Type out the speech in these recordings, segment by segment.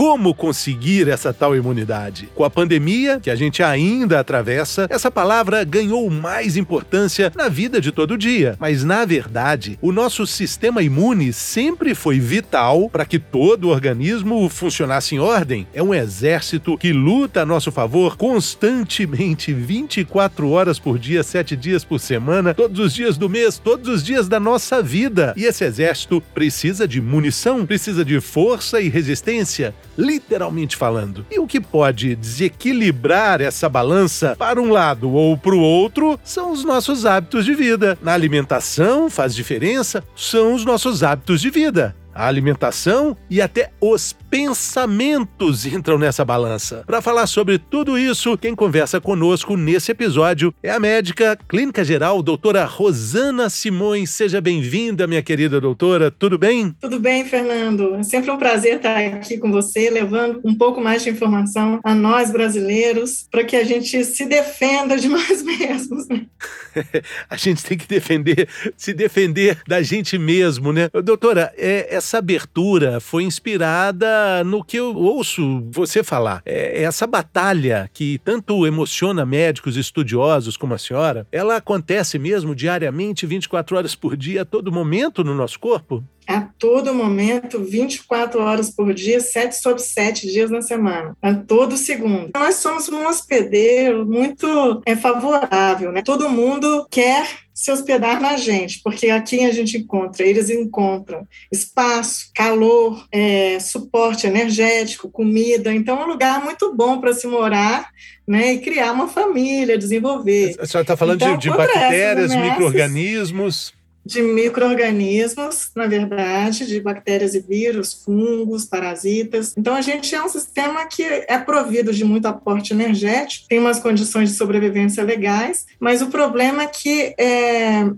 como conseguir essa tal imunidade? Com a pandemia, que a gente ainda atravessa, essa palavra ganhou mais importância na vida de todo dia. Mas, na verdade, o nosso sistema imune sempre foi vital para que todo o organismo funcionasse em ordem. É um exército que luta a nosso favor constantemente, 24 horas por dia, 7 dias por semana, todos os dias do mês, todos os dias da nossa vida. E esse exército precisa de munição, precisa de força e resistência literalmente falando. E o que pode desequilibrar essa balança para um lado ou para o outro são os nossos hábitos de vida. Na alimentação faz diferença, são os nossos hábitos de vida a alimentação e até os pensamentos entram nessa balança. Para falar sobre tudo isso, quem conversa conosco nesse episódio é a médica clínica geral, doutora Rosana Simões. Seja bem-vinda, minha querida doutora. Tudo bem? Tudo bem, Fernando. É sempre um prazer estar aqui com você, levando um pouco mais de informação a nós brasileiros, para que a gente se defenda de nós mesmos. Né? a gente tem que defender, se defender da gente mesmo, né? Doutora, é, essa abertura foi inspirada no que eu ouço você falar. É, essa batalha que tanto emociona médicos estudiosos como a senhora, ela acontece mesmo diariamente, 24 horas por dia, a todo momento no nosso corpo? A todo momento, 24 horas por dia, 7 sobre 7 dias na semana, a todo segundo. Nós somos um hospedeiro muito é, favorável, né? Todo mundo quer se hospedar na gente, porque aqui a gente encontra, eles encontram espaço, calor, é, suporte energético, comida, então é um lugar muito bom para se morar, né, e criar uma família, desenvolver. A senhora está falando então, de, de bactérias, micro-organismos? De micro-organismos, na verdade, de bactérias e vírus, fungos, parasitas. Então, a gente é um sistema que é provido de muito aporte energético, tem umas condições de sobrevivência legais, mas o problema é que é,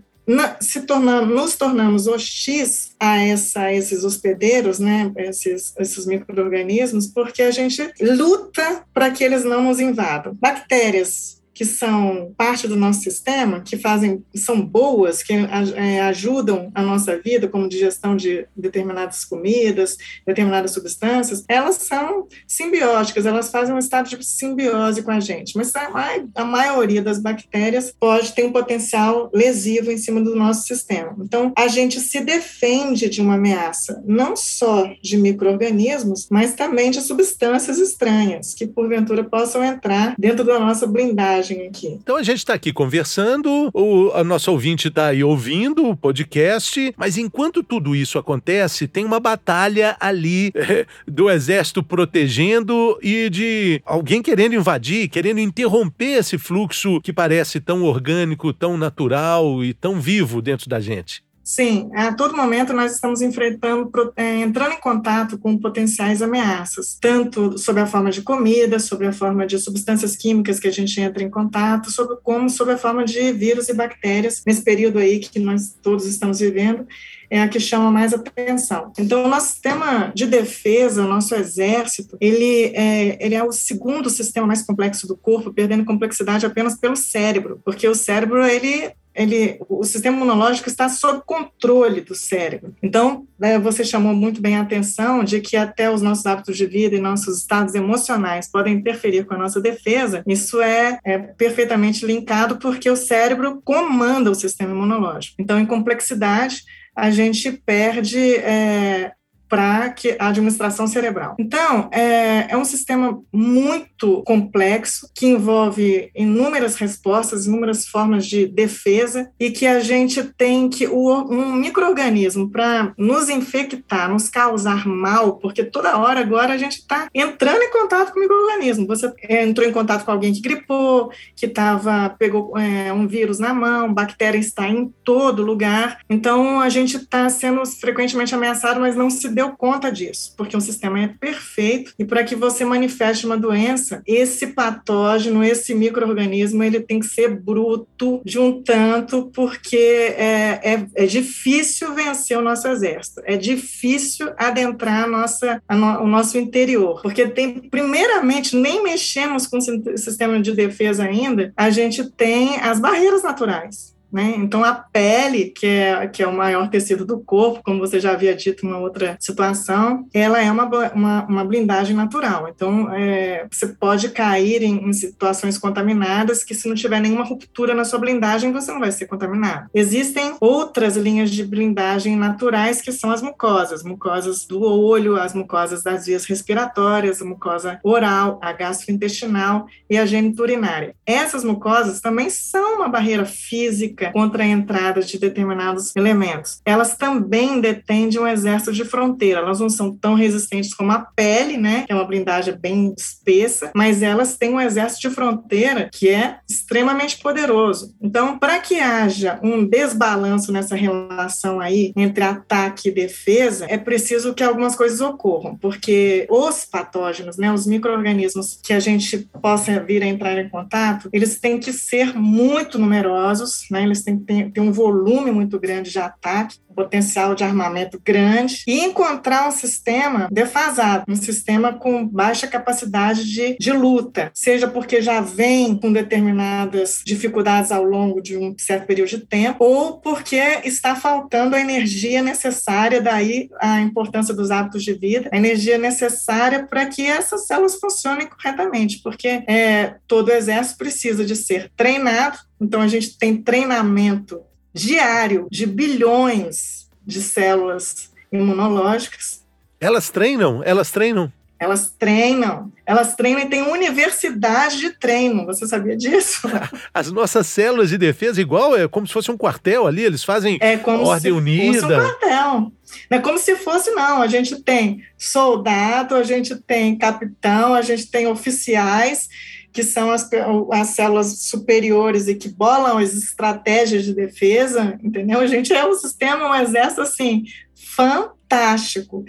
se tornando, nos tornamos hostis a, essa, esses hospedeiros, né, esses, esses micro-organismos, porque a gente luta para que eles não nos invadam. Bactérias que são parte do nosso sistema, que fazem, são boas, que é, ajudam a nossa vida, como digestão de determinadas comidas, determinadas substâncias, elas são simbióticas, elas fazem um estado de simbiose com a gente. Mas a, a maioria das bactérias pode ter um potencial lesivo em cima do nosso sistema. Então, a gente se defende de uma ameaça, não só de micro-organismos, mas também de substâncias estranhas, que porventura possam entrar dentro da nossa blindagem aqui. Então a gente está aqui conversando, o a nosso ouvinte está aí ouvindo o podcast, mas enquanto tudo isso acontece, tem uma batalha ali é, do exército protegendo e de alguém querendo invadir, querendo interromper esse fluxo que parece tão orgânico, tão natural e tão vivo dentro da gente. Sim, a todo momento nós estamos enfrentando, é, entrando em contato com potenciais ameaças, tanto sob a forma de comida, sob a forma de substâncias químicas que a gente entra em contato, sobre, como sob a forma de vírus e bactérias, nesse período aí que nós todos estamos vivendo, é a que chama mais atenção. Então, o nosso sistema de defesa, o nosso exército, ele é, ele é o segundo sistema mais complexo do corpo, perdendo complexidade apenas pelo cérebro, porque o cérebro, ele ele, o sistema imunológico está sob controle do cérebro. Então, né, você chamou muito bem a atenção de que até os nossos hábitos de vida e nossos estados emocionais podem interferir com a nossa defesa. Isso é, é perfeitamente linkado porque o cérebro comanda o sistema imunológico. Então, em complexidade, a gente perde é, para a administração cerebral. Então, é, é, um sistema muito complexo que envolve inúmeras respostas, inúmeras formas de defesa e que a gente tem que um microorganismo para nos infectar, nos causar mal, porque toda hora agora a gente está entrando em contato com o microorganismo. Você entrou em contato com alguém que gripou, que tava pegou é, um vírus na mão, bactéria está em todo lugar. Então, a gente está sendo frequentemente ameaçado, mas não se deu deu conta disso, porque um sistema é perfeito e para que você manifeste uma doença, esse patógeno, esse microorganismo, ele tem que ser bruto de um tanto, porque é, é, é difícil vencer o nosso exército, é difícil adentrar a nossa, a no, o nosso interior, porque tem, primeiramente, nem mexemos com o sistema de defesa ainda, a gente tem as barreiras naturais. Né? Então, a pele, que é, que é o maior tecido do corpo, como você já havia dito uma outra situação, ela é uma, uma, uma blindagem natural. Então, é, você pode cair em, em, situações contaminadas que, se não tiver nenhuma ruptura na sua blindagem, você não vai ser contaminado. Existem outras linhas de blindagem naturais, que são as mucosas, mucosas do olho, as mucosas das vias respiratórias, a mucosa oral, a gastrointestinal e a geniturinária. Essas mucosas também são uma barreira física contra a entrada de determinados elementos. Elas também detêm um exército de fronteira. Elas não são tão resistentes como a pele, né, que é uma blindagem bem espessa, mas elas têm um exército de fronteira que é extremamente poderoso. Então, para que haja um desbalanço nessa relação aí entre ataque e defesa, é preciso que algumas coisas ocorram, porque os patógenos, né, os micro-organismos que a gente possa vir a entrar em contato, eles têm que ser muito numerosos, né, que ter um volume muito grande de ataque, potencial de armamento grande, e encontrar um sistema defasado, um sistema com baixa capacidade de, de luta, seja porque já vem com determinadas dificuldades ao longo de um certo período de tempo, ou porque está faltando a energia necessária, daí a importância dos hábitos de vida, a energia necessária para que essas células funcionem corretamente, porque é, todo exército precisa de ser treinado então, a gente tem treinamento diário de bilhões de células imunológicas. Elas treinam? Elas treinam? Elas treinam, elas treinam e tem universidade de treino. Você sabia disso? As nossas células de defesa, igual, é como se fosse um quartel ali, eles fazem é como ordem se unida. Fosse um quartel. Não é como se fosse, não. A gente tem soldado, a gente tem capitão, a gente tem oficiais que são as, as células superiores e que bolam as estratégias de defesa, entendeu? A gente é um sistema, um exército, assim, fantástico.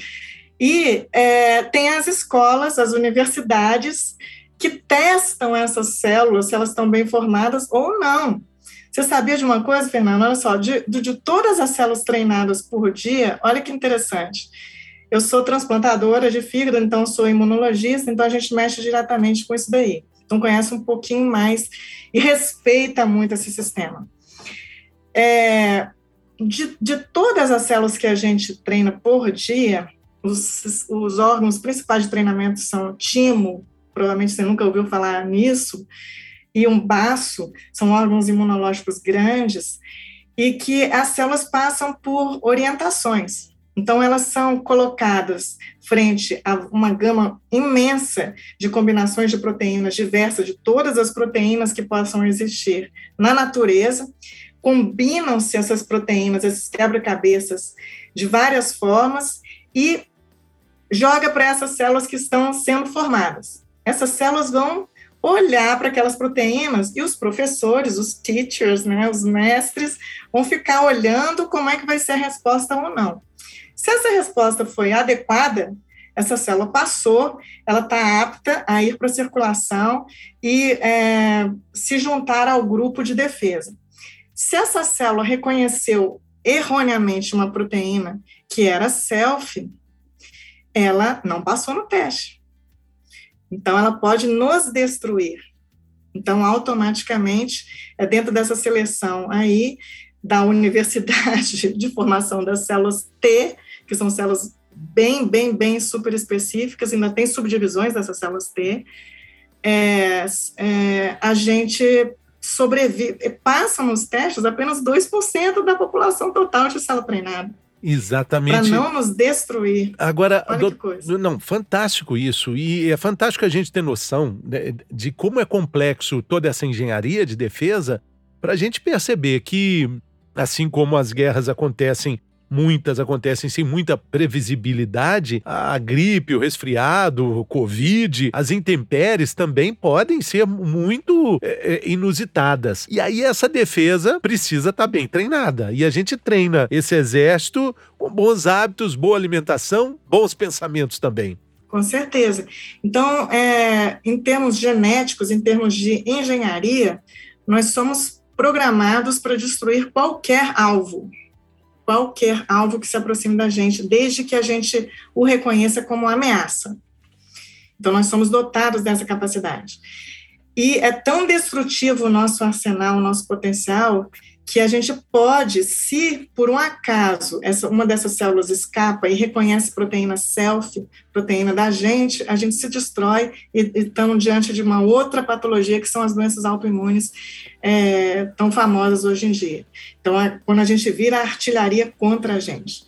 E é, tem as escolas, as universidades, que testam essas células, se elas estão bem formadas ou não. Você sabia de uma coisa, Fernando? Olha só, de, de todas as células treinadas por dia, olha que interessante. Eu sou transplantadora de fígado, então sou imunologista, então a gente mexe diretamente com isso daí. Então, conhece um pouquinho mais e respeita muito esse sistema. É, de, de todas as células que a gente treina por dia, os, os órgãos principais de treinamento são timo, provavelmente você nunca ouviu falar nisso, e um baço, são órgãos imunológicos grandes, e que as células passam por orientações. Então, elas são colocadas frente a uma gama imensa de combinações de proteínas diversas, de todas as proteínas que possam existir na natureza. Combinam-se essas proteínas, esses quebra-cabeças, de várias formas e joga para essas células que estão sendo formadas. Essas células vão olhar para aquelas proteínas e os professores, os teachers, né, os mestres, vão ficar olhando como é que vai ser a resposta ou não. Se essa resposta foi adequada, essa célula passou, ela está apta a ir para a circulação e é, se juntar ao grupo de defesa. Se essa célula reconheceu erroneamente uma proteína que era self, ela não passou no teste. Então, ela pode nos destruir. Então, automaticamente, é dentro dessa seleção aí da Universidade de Formação das Células T, que são células bem, bem, bem super específicas, ainda tem subdivisões dessas células T, é, é, a gente sobrevive, passa nos testes apenas 2% da população total de célula treinada. Exatamente. Para não nos destruir. Agora, Olha do, que coisa. não, fantástico isso. E é fantástico a gente ter noção de, de como é complexo toda essa engenharia de defesa, para a gente perceber que, assim como as guerras acontecem muitas acontecem sem muita previsibilidade, a gripe, o resfriado, o covid, as intempéries também podem ser muito é, é inusitadas. E aí essa defesa precisa estar tá bem treinada. E a gente treina esse exército com bons hábitos, boa alimentação, bons pensamentos também. Com certeza. Então, é, em termos genéticos, em termos de engenharia, nós somos programados para destruir qualquer alvo, qualquer alvo que se aproxime da gente, desde que a gente o reconheça como ameaça. Então, nós somos dotados dessa capacidade. E é tão destrutivo o nosso arsenal, o nosso potencial, que a gente pode, se por um acaso essa, uma dessas células escapa e reconhece proteína self, proteína da gente, a gente se destrói e, estamos diante de uma outra patologia que são as doenças autoimunes é, tão famosas hoje em dia. Então, é quando a gente vira artilharia contra a gente.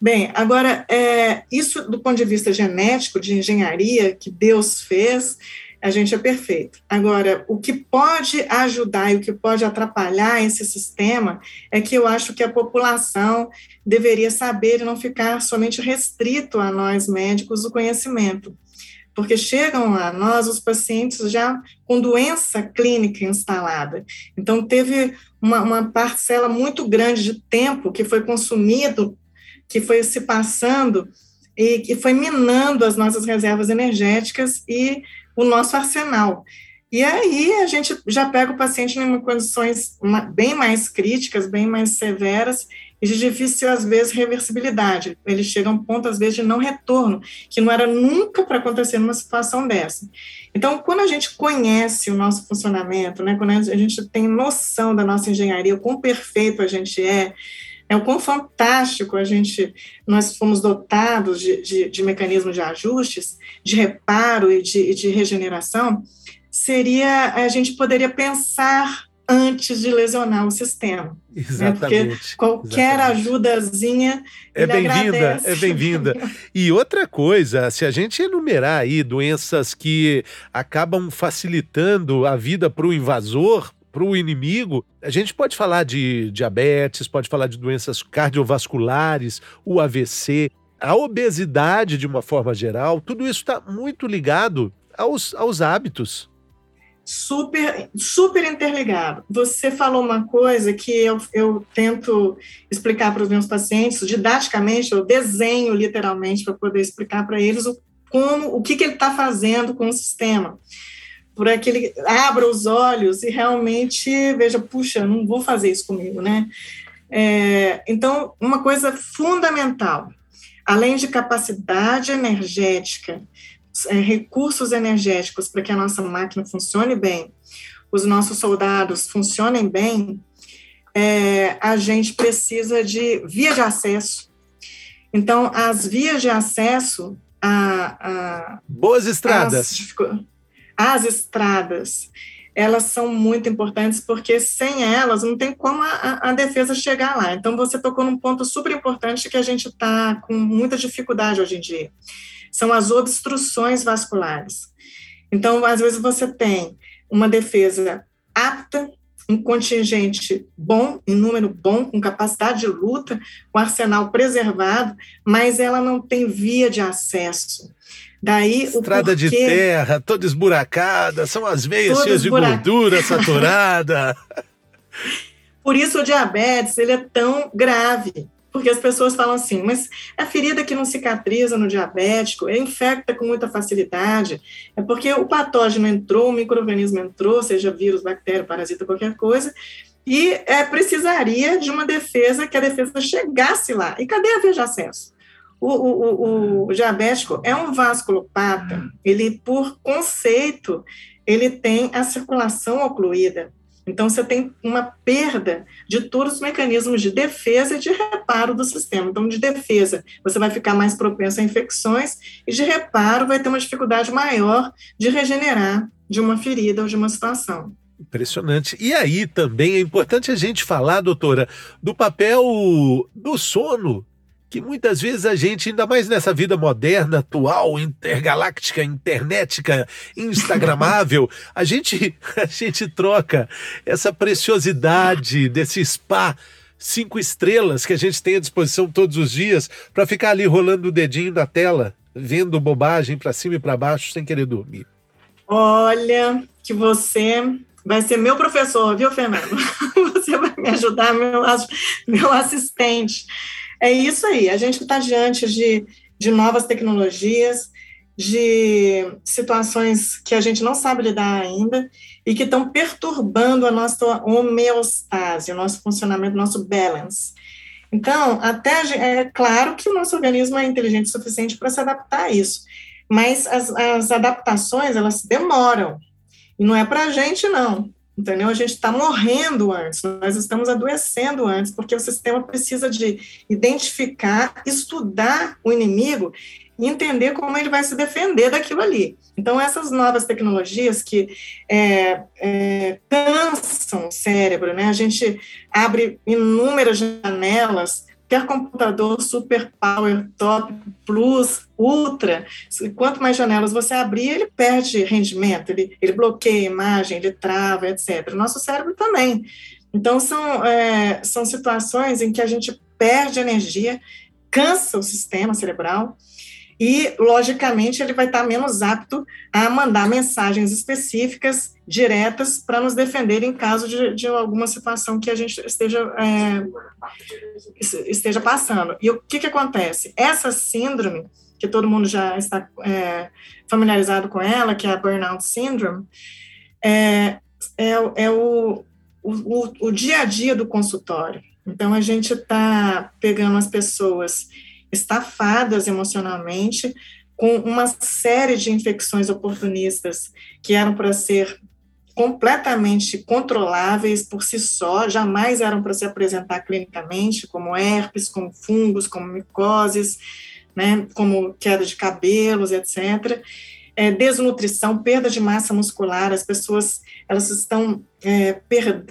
Bem, agora, é, isso do ponto de vista genético, de engenharia que Deus fez, a gente é perfeito. Agora, o que pode ajudar e o que pode atrapalhar esse sistema é que eu acho que a população deveria saber e não ficar somente restrito a nós médicos o conhecimento. Porque chegam a nós os pacientes já com doença clínica instalada. Então, teve uma, uma parcela muito grande de tempo que foi consumido, que foi se passando e que foi minando as nossas reservas energéticas e o nosso arsenal. E aí a gente já pega o paciente em condições bem mais críticas, bem mais severas e de difícil, às vezes, reversibilidade. Ele chega a um ponto, às vezes, de não retorno, que não era nunca para acontecer numa situação dessa. Então, quando a gente conhece o nosso funcionamento, né, quando a gente tem noção da nossa engenharia, o quão perfeito a gente é, é o quão fantástico a gente, nós fomos dotados de, de, de mecanismos de ajustes, de reparo e de, de regeneração, seria, a gente poderia pensar antes de lesionar o sistema. Exatamente. Né? Porque qualquer exatamente. ajudazinha é bem-vinda, é bem-vinda. E outra coisa, se a gente enumerar aí doenças que acabam facilitando a vida para o invasor, para o inimigo, a gente pode falar de diabetes, pode falar de doenças cardiovasculares, o AVC, a obesidade de uma forma geral, tudo isso está muito ligado aos, aos hábitos. Super, super interligado. Você falou uma coisa que eu, eu tento explicar para os meus pacientes, didaticamente, eu desenho literalmente para poder explicar para eles o, como, o que, que ele está fazendo com o sistema para que ele abra os olhos e realmente veja, puxa, não vou fazer isso comigo, né? É, então, uma coisa fundamental, além de capacidade energética, é, recursos energéticos para que a nossa máquina funcione bem, os nossos soldados funcionem bem, é, a gente precisa de via de acesso. Então, as vias de acesso a, a boas estradas. As, as estradas, elas são muito importantes porque sem elas não tem como a, a defesa chegar lá. Então você tocou num ponto super importante que a gente está com muita dificuldade hoje em dia. São as obstruções vasculares. Então, às vezes você tem uma defesa apta, um contingente bom, em número bom, com capacidade de luta, com arsenal preservado, mas ela não tem via de acesso. Daí Estrada de terra, toda esburacada, são as veias cheias de gordura saturada. Por isso o diabetes ele é tão grave, porque as pessoas falam assim, mas a ferida que não cicatriza no diabético, é infecta com muita facilidade, é porque o patógeno entrou, o microorganismo entrou, seja vírus, bactéria, parasita, qualquer coisa, e é, precisaria de uma defesa que a defesa chegasse lá. E cadê a via de acesso? O, o, o, diabético é um vasculopata, ele, por conceito, ele tem a circulação ocluída. Então, você tem uma perda de todos os mecanismos de defesa e de reparo do sistema. Então, de defesa, você vai ficar mais propenso a infecções, e de reparo, vai ter uma dificuldade maior de regenerar de uma ferida ou de uma situação. Impressionante. E aí também é importante a gente falar, doutora, do papel do sono que muitas vezes a gente, ainda mais nessa vida moderna, atual, intergaláctica, internetica, instagramável, a gente, a gente troca essa preciosidade desse spa cinco estrelas que a gente tem à disposição todos os dias para ficar ali rolando o dedinho na tela, vendo bobagem para cima e para baixo sem querer dormir? Olha, que você vai ser meu professor, viu, Fernando? Você vai me ajudar, meu, meu assistente. É isso aí, a gente está diante de, de novas tecnologias, de situações que a gente não sabe lidar ainda e que estão perturbando a nossa homeostase, o nosso funcionamento, o nosso balance. Então, até é claro que o nosso organismo é inteligente o suficiente para se adaptar a isso, mas as, as adaptações elas demoram. E não é para a gente não, entendeu? A gente está morrendo antes, nós estamos adoecendo antes, porque o sistema precisa de identificar, estudar o inimigo e entender como ele vai se defender daquilo ali. Então, essas novas tecnologias que é, é, cansam o cérebro, né? A gente abre inúmeras janelas, ter computador super power, top, plus, ultra, quanto mais janelas você abrir, ele perde rendimento, ele, ele bloqueia a imagem, ele trava, etc. Nosso cérebro também. Então, são, é, são situações em que a gente perde energia, cansa o sistema cerebral, e, logicamente, ele vai estar menos apto a mandar mensagens específicas, diretas, para nos defender em caso de, de, alguma situação que a gente esteja, é, esteja passando. E o que, que acontece? Essa síndrome, que todo mundo já está é, familiarizado com ela, que é a Burnout Syndrome, é, é, é o, o, o dia a dia do consultório. Então, a gente está pegando as pessoas estafadas emocionalmente, com uma série de infecções oportunistas que eram para ser completamente controláveis por si só, jamais eram para se apresentar clinicamente, como herpes, como fungos, como micoses, né, como queda de cabelos, etc. É, desnutrição, perda de massa muscular, as pessoas elas estão é,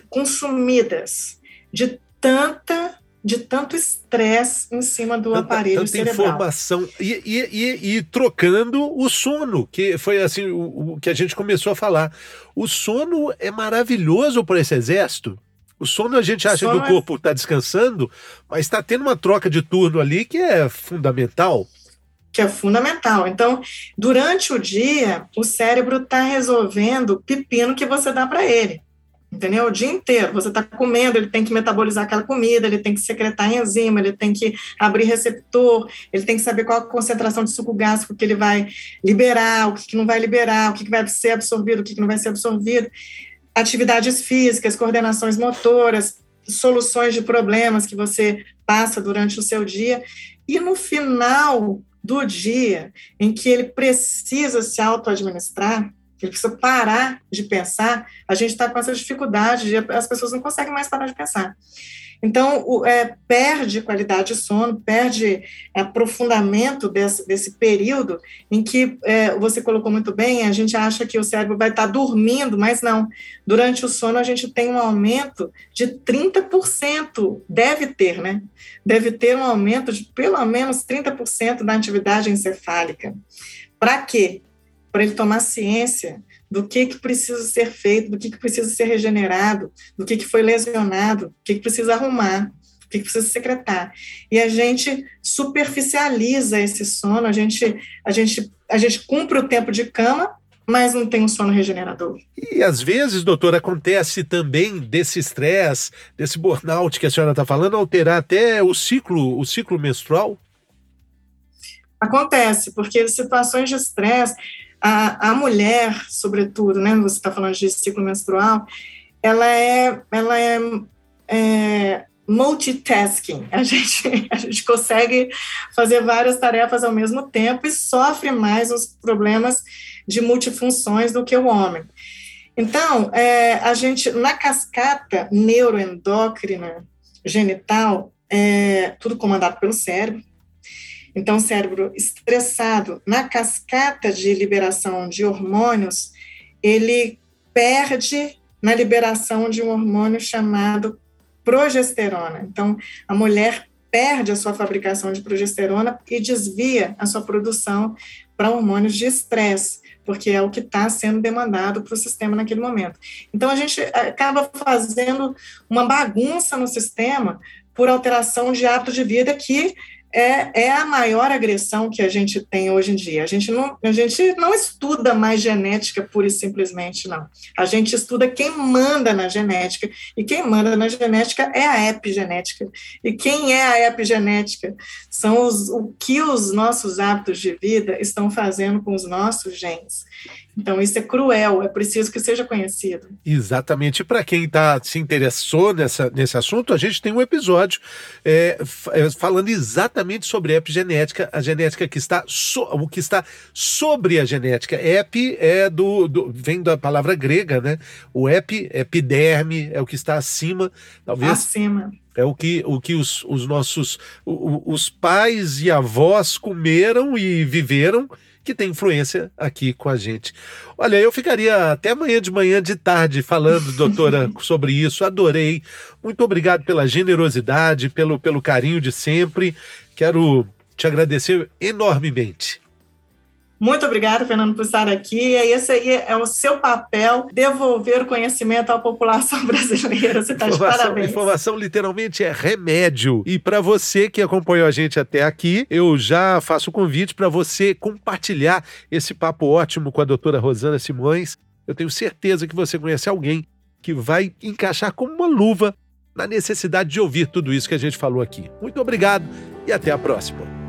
consumidas de tanta de tanto estresse em cima do tanta, aparelho tanta cerebral. informação e, e, e, e, trocando o sono, que foi assim o, o, que a gente começou a falar. O sono é maravilhoso para esse exército. O sono a gente acha que o é corpo está é... descansando, mas está tendo uma troca de turno ali que é fundamental. Que é fundamental. Então, durante o dia, o cérebro está resolvendo o pepino que você dá para ele entendeu? O dia inteiro. Você está comendo, ele tem que metabolizar aquela comida, ele tem que secretar enzima, ele tem que abrir receptor, ele tem que saber qual a concentração de suco gástrico que ele vai liberar, o que, que não vai liberar, o que, que vai ser absorvido, o que, que não vai ser absorvido. Atividades físicas, coordenações motoras, soluções de problemas que você passa durante o seu dia. E no final do dia, em que ele precisa se auto-administrar, ele precisa parar de pensar, a gente está com essa dificuldade, de, as pessoas não conseguem mais parar de pensar. Então, o, é, perde qualidade de sono, perde aprofundamento desse, desse período em que é, você colocou muito bem, a gente acha que o cérebro vai estar tá dormindo, mas não. Durante o sono, a gente tem um aumento de 30%, deve ter, né? Deve ter um aumento de pelo menos 30% da atividade encefálica. Para quê? Para ele tomar ciência do que, que precisa ser feito, do que, que precisa ser regenerado, do que, que foi lesionado, do que, que precisa arrumar, do que, que precisa secretar. E a gente superficializa esse sono, a gente, a gente, a gente cumpre o tempo de cama, mas não tem um sono regenerador. E às vezes, doutor, acontece também desse estresse, desse burnout que a senhora está falando, alterar até o ciclo, o ciclo menstrual? Acontece, porque situações de estresse, a, a mulher, sobretudo, né, você está falando de ciclo menstrual, ela é, ela é, é multitasking. A gente, a gente consegue fazer várias tarefas ao mesmo tempo e sofre mais os problemas de multifunções do que o homem. Então, é, a gente, na cascata neuroendócrina genital, é, tudo comandado pelo cérebro, então, o cérebro estressado, na cascata de liberação de hormônios, ele perde na liberação de um hormônio chamado progesterona. Então, a mulher perde a sua fabricação de progesterona e desvia a sua produção para hormônios de estresse, porque é o que está sendo demandado para o sistema naquele momento. Então, a gente acaba fazendo uma bagunça no sistema por alteração de hábito de vida que é, é a maior agressão que a gente tem hoje em dia. A gente, não, a gente não estuda mais genética pura e simplesmente, não. A gente estuda quem manda na genética, e quem manda na genética é a epigenética. E quem é a epigenética? São os, o que os nossos hábitos de vida estão fazendo com os nossos genes. Então, isso é cruel, é preciso que seja conhecido. Exatamente. Para quem tá, se interessou nessa, nesse assunto, a gente tem um episódio é, é falando exatamente sobre epigenética, a genética que está, so, o que está sobre a genética. Epi é do, do, vem da palavra grega, né? O epi, epiderme, é o que está acima. Talvez. Acima. É o que, o que os, os nossos os pais e avós comeram e viveram que tem influência aqui com a gente. Olha, eu ficaria até amanhã de manhã de tarde falando, doutora, sobre isso. Adorei. Muito obrigado pela generosidade, pelo, pelo carinho de sempre. Quero te agradecer enormemente. Muito obrigada, Fernando, por estar aqui. E esse aí é o seu papel, devolver o conhecimento à população brasileira. Você está de parabéns. Informação literalmente é remédio. E para você que acompanhou a gente até aqui, eu já faço o convite para você compartilhar esse papo ótimo com a doutora Rosana Simões. Eu tenho certeza que você conhece alguém que vai encaixar como uma luva na necessidade de ouvir tudo isso que a gente falou aqui. Muito obrigado e até a próxima.